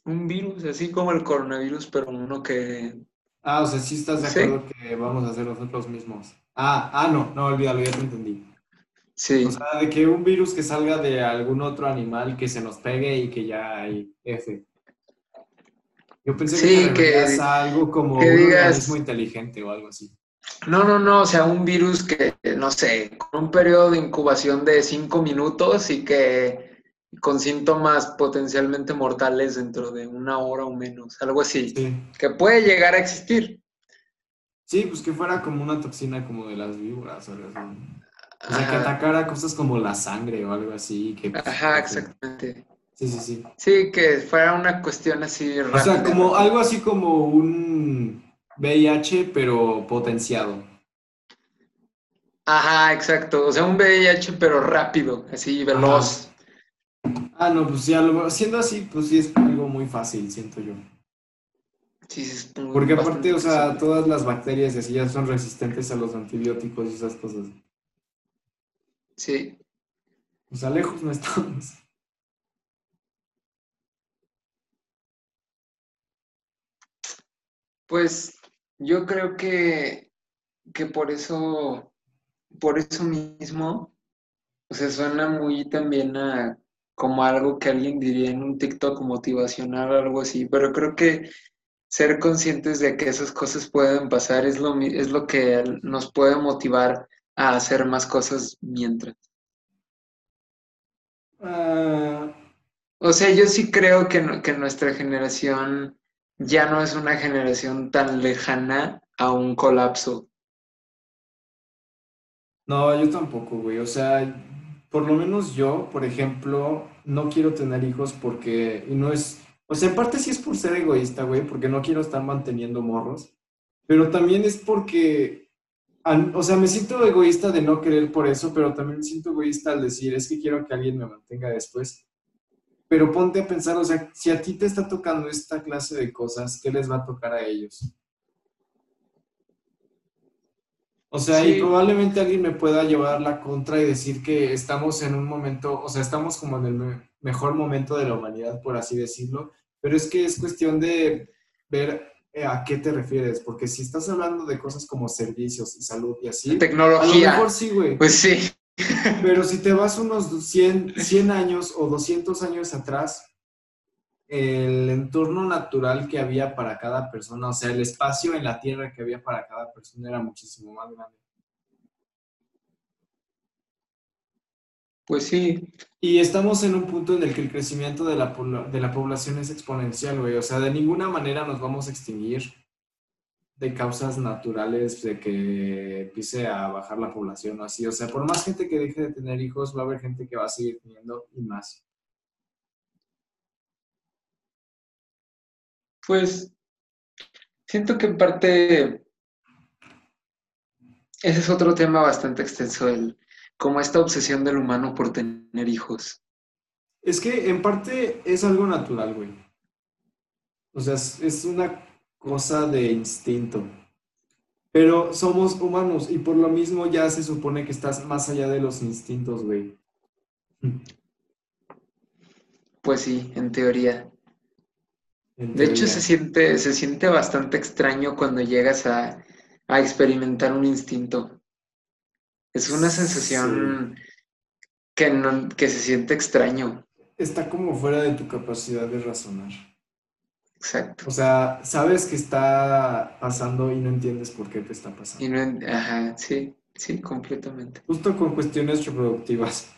Un virus, así como el coronavirus, pero uno que... Ah, o sea, sí estás de Sí. acuerdo que vamos a hacer nosotros mismos. Ah, ah, no, no, olvídalo, ya te entendí. Sí, O sea, de que un virus que salga de algún otro animal que se nos pegue y que ya hay F. Yo pensé Sí, que que- algo como que un digas- organismo inteligente o algo así. No, no, no, o sea, un virus que, no sé, con un periodo de incubación de cinco minutos y que con síntomas potencialmente mortales dentro de una hora o menos, algo así, Sí. que puede llegar a existir. Sí, pues que fuera como una toxina como de las víboras o algo así. O sea, que atacara cosas como la sangre o algo así. Que, pues, ajá, exactamente. Sí, sí, sí. Sí, que fuera una cuestión así O sea, rápida. como algo así como un VIH, pero potenciado. Ajá, exacto. O sea, un VIH pero rápido, así veloz. Ah, no, pues ya, lo, siendo así, pues sí es algo muy fácil, siento yo. Sí, sí, es muy- Porque aparte, o sea, todas las bacterias y así ya son resistentes a los antibióticos y esas cosas. Sí. O sea, lejos no estamos. Pues yo creo que, que por eso, por eso mismo, o sea, suena muy también a como algo que alguien diría en un TikTok motivacional o algo así, pero creo que ser conscientes de que esas cosas pueden pasar es lo, es lo que nos puede motivar a hacer más cosas mientras. Ah, O sea, yo sí creo que, no- que nuestra generación ya no es una generación tan lejana a un colapso. no, yo tampoco, güey. O sea, por lo menos yo, por ejemplo, no quiero tener hijos porque, no es, o sea, en parte sí es por ser egoísta, güey, porque no quiero estar manteniendo morros, pero también es porque, o sea, me siento egoísta de no querer por eso, pero también me siento egoísta al decir, es que quiero que alguien me mantenga después. Pero ponte a pensar, o sea, si a ti te está tocando esta clase de cosas, ¿qué les va a tocar a ellos? O sea, y probablemente alguien me pueda llevar la contra y decir que estamos en un momento, o sea, estamos como en el me- mejor momento de la humanidad, por así decirlo, pero es que es cuestión de ver eh, a qué te refieres, porque si estás hablando de cosas como servicios y salud y así, a lo Tecnología. mejor sí, güey. Pues sí. Pero si te vas unos 100, 100 años o 200 años atrás, el entorno natural que había para cada persona, o sea, el espacio en la Tierra que había para cada persona era muchísimo más grande. Pues sí. Y estamos en un punto en el que el crecimiento de la, de la población es exponencial, güey. O sea, de ninguna manera nos vamos a extinguir de causas naturales de que empiece a bajar la población o así. O sea, por más gente que deje de tener hijos, va a haber gente que va a seguir teniendo y más. Pues siento que en parte ese es otro tema bastante extenso, el como esta obsesión del humano por tener hijos. Es que en parte es algo natural, güey. O sea, es, es una cosa de instinto. Pero somos humanos y por lo mismo ya se supone que estás más allá de los instintos, güey. Pues sí, en teoría. En De hecho, se siente, se siente bastante extraño cuando llegas a, a experimentar un instinto. Es una sensación que, no, que se siente extraño. Está como fuera de tu capacidad de razonar. Exacto. O sea, sabes que está pasando y no entiendes por qué te está pasando. Y no, ajá, sí, sí, completamente. Justo con cuestiones reproductivas.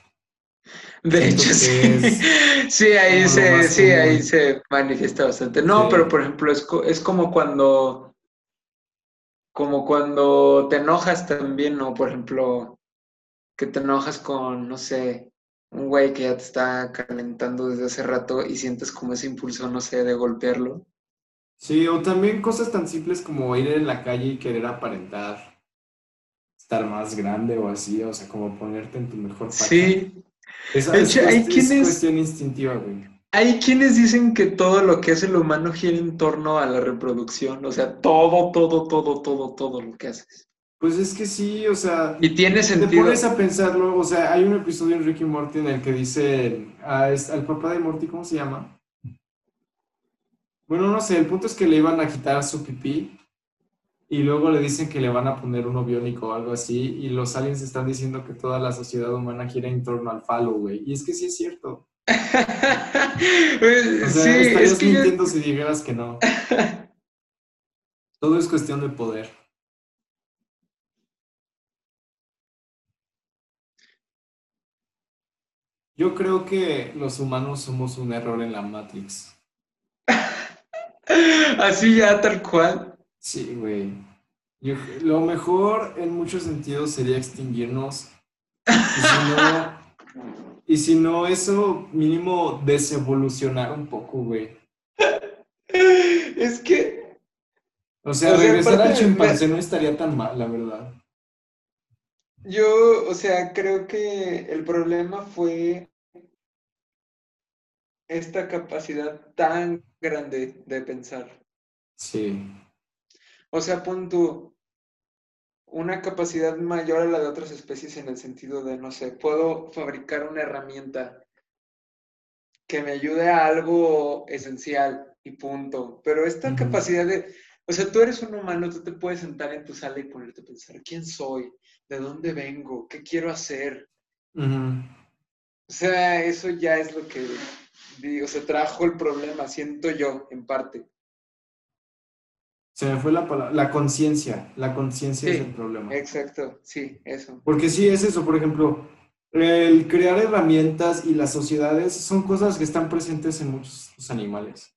De hecho, sí. Sí, ahí se, sí, ahí se manifiesta bastante. No, Sí. pero por ejemplo, es, es como cuando, como cuando te enojas también, ¿no? Por ejemplo, que te enojas con, no sé, un güey que ya te está calentando desde hace rato y sientes como ese impulso, no sé, de golpearlo. Sí, o también cosas tan simples como ir en la calle y querer aparentar estar más grande o así, o sea, como ponerte en tu mejor facha. Sí, Esa De es, hecho, hay cuest- es quienes- cuestión instintiva, güey. hay quienes dicen que todo lo que hace el humano gira en torno a la reproducción, o sea, todo, todo, todo, todo, todo lo que haces. Pues es que sí, o sea, Y tiene te sentido. pones a pensarlo, o sea, hay un episodio en Ricky Morty en el que dice a es- al papá de Morty, ¿cómo se llama? Bueno, no sé, el punto es que le iban a quitar su pipí y luego le dicen que le van a poner uno biónico o algo así y los aliens están diciendo que toda la sociedad humana gira en torno al falo, güey. Y es que sí es cierto. O sea, sí, estarías es que yo- mintiendo si dijeras que no. Todo es cuestión de poder. Yo creo que los humanos somos un error en la Matrix. Así ya, tal cual. Sí, güey. Lo mejor en muchos sentidos sería extinguirnos. Y si no, y si no, eso mínimo desevolucionar un poco, güey. Es que, O sea, O sea, regresar al chimpancé no estaría tan mal, la verdad. Yo, o sea, creo que el problema fue esta capacidad tan grande de pensar. Sí. O sea, pon tú una capacidad mayor a la de otras especies en el sentido de, no sé, puedo fabricar una herramienta que me ayude a algo esencial y punto. Pero esta capacidad de, o sea, tú eres un humano, tú te puedes sentar en tu sala y ponerte a pensar, ¿quién soy? ¿De dónde vengo? ¿Qué quiero hacer? O sea, eso ya es lo que, digo, se trajo el problema, siento yo, en parte. Se me fue la palabra. La conciencia. La conciencia es el problema. Exacto, sí, eso. Porque sí, es eso, por ejemplo, el crear herramientas y las sociedades son cosas que están presentes en muchos animales.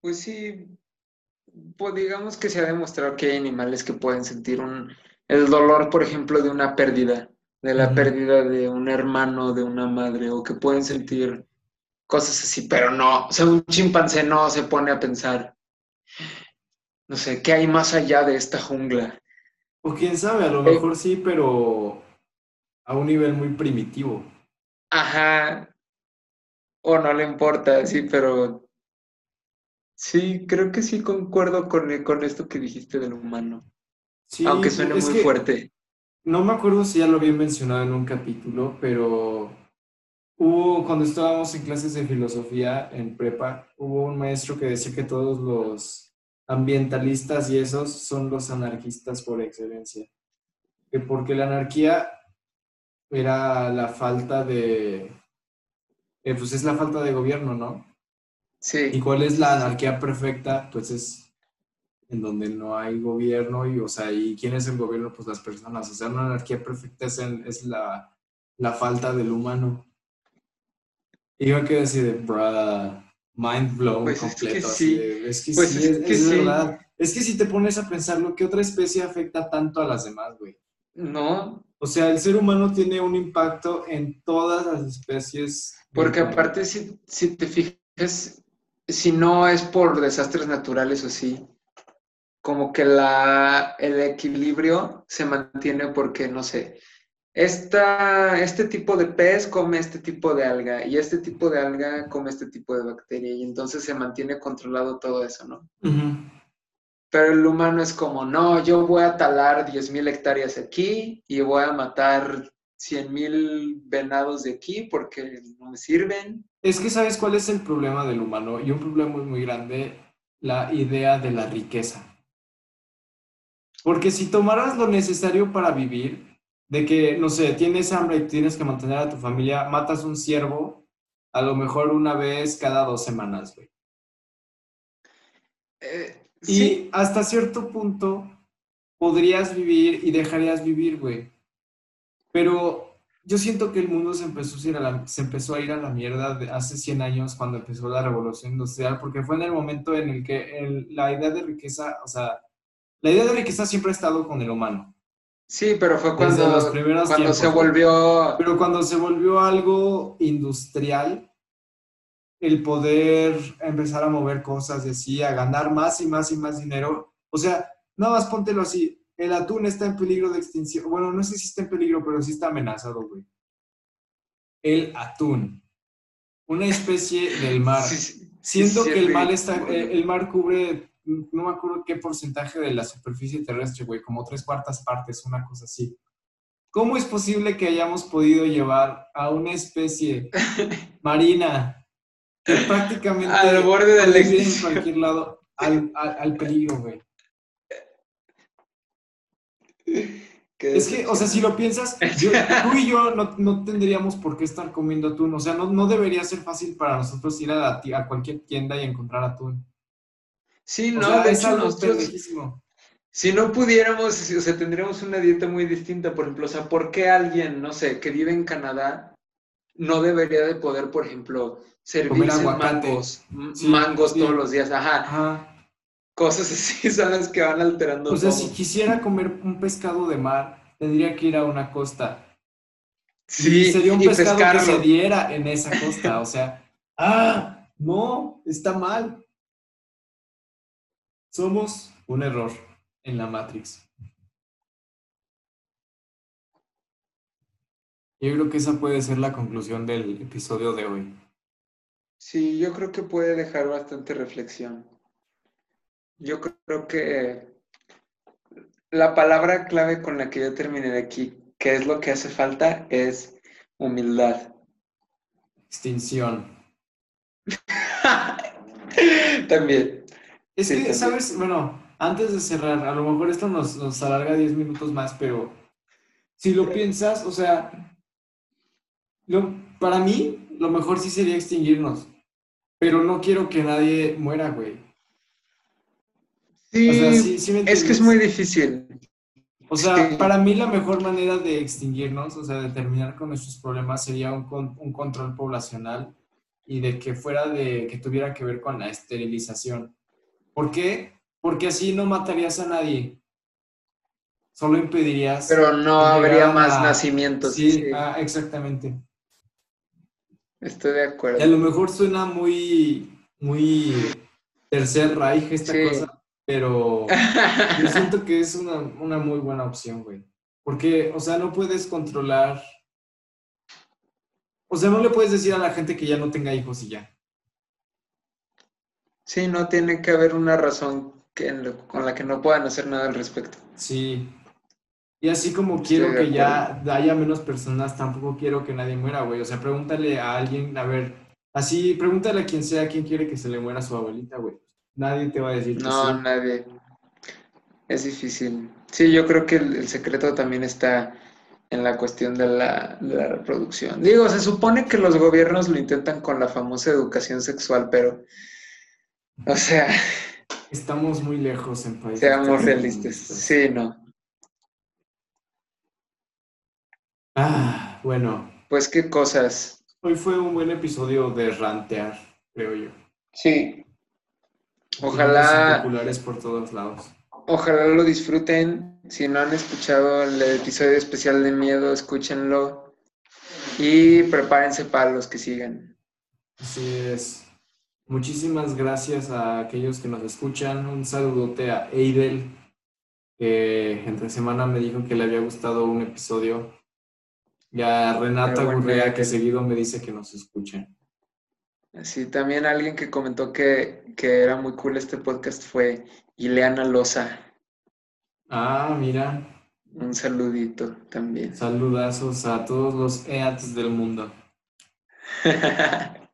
Pues sí, pues digamos que se ha demostrado que hay animales que pueden sentir un, el dolor, por ejemplo, de una pérdida, de la pérdida de un hermano, de una madre, o que pueden sentir cosas así, pero no, o sea, un chimpancé no se pone a pensar, no sé, ¿qué hay más allá de esta jungla? O quién sabe, a lo Eh. mejor sí, pero a un nivel muy primitivo. Ajá, o no le importa, sí, pero sí, creo que sí concuerdo con, con esto que dijiste del humano, Sí, aunque suene muy que fuerte. No me acuerdo si ya lo había mencionado en un capítulo, pero hubo, cuando estábamos en clases de filosofía en prepa, hubo un maestro que decía que todos los ambientalistas y esos son los anarquistas por excelencia. Que porque la anarquía era la falta de, eh, pues es la falta de gobierno, ¿no? Sí. ¿Y cuál es la anarquía perfecta? Pues es en donde no hay gobierno y, o sea, ¿y quién es el gobierno? Pues las personas. O sea, una anarquía perfecta es, en- es la, la falta del humano. Y yo quedé así de, bruh, mind blown Pues es que completo. sí. de, es que Pues sí, es es, que es sí. verdad. Es que si te pones a pensarlo, ¿qué otra especie afecta tanto a las demás, güey? No, O sea, el ser humano tiene un impacto en todas las especies. porque aparte si, si te fijas, si no es por desastres naturales o así, como que la, el equilibrio se mantiene porque, no sé, esta, este tipo de pez come este tipo de alga y este tipo de alga come este tipo de bacteria y entonces se mantiene controlado todo eso, ¿no? Pero el humano es como, no, yo voy a talar 10.000 hectáreas aquí y voy a matar 100.000 venados de aquí porque no me sirven. Es que sabes cuál es el problema del humano y un problema muy, muy grande, la idea de la riqueza. Porque si tomaras lo necesario para vivir, de que, no sé, tienes hambre y tienes que mantener a tu familia, matas un ciervo a lo mejor una vez cada dos semanas, güey. Eh, y hasta cierto punto podrías vivir y dejarías vivir, güey. Pero yo siento que el mundo se empezó a ir a la, se empezó a, ir a la mierda de hace 100 años cuando empezó la revolución industrial, porque fue en el momento en el que la idea de riqueza, o sea, la idea de riqueza siempre ha estado con el humano. Sí, pero fue cuando, los primeros cuando se volvió... Pero cuando se volvió algo industrial, el poder empezar a mover cosas de sí, a ganar más y más y más dinero. O sea, nada más póntelo así, el atún está en peligro de extinción. Bueno, no sé si está en peligro, pero sí está amenazado, güey. El atún. Una especie del mar. Siento que el mar, está, el mar cubre no me acuerdo qué porcentaje de la superficie terrestre, güey, como tres cuartas partes, una cosa así. ¿Cómo es posible que hayamos podido llevar a una especie marina que prácticamente al borde del en cualquier lado al, peligro, güey? Es que, o sea, si lo piensas, tú y yo no, tendríamos por qué estar comiendo atún. O sea, no, no debería ser fácil para nosotros ir a, a cualquier tienda y encontrar atún. Sí, no, de hecho, nosotros, si no pudiéramos, o sea, tendríamos una dieta muy distinta, por ejemplo, o sea, ¿por qué alguien, no sé, que vive en Canadá no debería de poder, por ejemplo, servirse mangos, mangos todos los días? Ajá. Cosas así son las que van alterando. O sea, si quisiera comer un pescado de mar, tendría que ir a una costa. Sí, y sería un pescado que se diera en esa costa, o sea, ah, no, está mal. Somos un error en la Matrix. Yo creo que esa puede ser la conclusión del episodio de hoy. Sí, yo creo que puede dejar bastante reflexión. Yo creo que la palabra clave con la que yo terminé de aquí, que es lo que hace falta, es humildad. Extinción. También. Es que, ¿sabes? Bueno, antes de cerrar, a lo mejor esto nos, nos alarga 10 minutos más, pero si lo piensas, o sea, lo, para mí, lo mejor sí sería extinguirnos, pero no quiero que nadie muera, güey. Sí, es que es muy difícil. O sea, para mí la mejor manera de extinguirnos, o sea, de terminar con nuestros problemas sería un, un control poblacional y de que fuera de, que tuviera que ver con la esterilización. ¿Por qué? Porque así no matarías a nadie. Solo impedirías. Pero no habría más nacimientos. Sí, Ah, exactamente. Estoy de acuerdo. a lo mejor suena muy, muy tercer Reich esta cosa, pero yo siento que es una, una muy buena opción, güey. Porque, o sea, no puedes controlar. O sea, no le puedes decir a la gente que ya no tenga hijos y ya. Sí, no tiene que haber una razón que, con la que no puedan hacer nada al respecto. Sí. Y así como quiero que ya haya menos personas, tampoco quiero que nadie muera, güey. O sea, pregúntale a alguien, a ver, así, pregúntale a quien sea quién quiere que se le muera a su abuelita, güey. Nadie te va a decir que No, nadie. Es difícil. Sí, yo creo que el, secreto también está en la cuestión de la, de la, reproducción. Digo, se supone que los gobiernos lo intentan con la famosa educación sexual, pero o sea. Estamos muy lejos en países. Seamos realistas. Sí, no. Ah, bueno. Pues qué cosas. Hoy fue un buen episodio de rantear, creo yo. Sí. Ojalá. Populares por todos lados. Ojalá lo disfruten. Si no han escuchado el episodio especial de miedo, escúchenlo. Y prepárense para los que sigan. Así es. Muchísimas gracias a aquellos que nos escuchan. Un saludote a Eidel, que entre semana me dijo que le había gustado un episodio. Y a Renata bueno, Gurrea, que seguido me dice que nos escuchan. Sí, también alguien que comentó que, que era muy cool este podcast fue Ileana Loza. Ah, mira. Un saludito también. Saludazos a todos los EATs del mundo.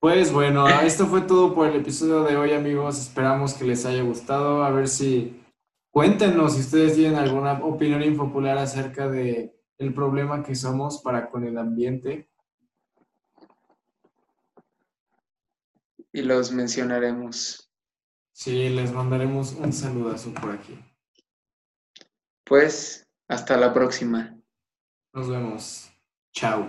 Pues bueno, esto fue todo por el episodio de hoy, amigos. Esperamos que les haya gustado. A ver si cuéntenos si ustedes tienen alguna opinión impopular acerca de el problema que somos para con el ambiente. Y los mencionaremos. Sí, les mandaremos un saludazo por aquí. Pues, hasta la próxima. Nos vemos. Chao.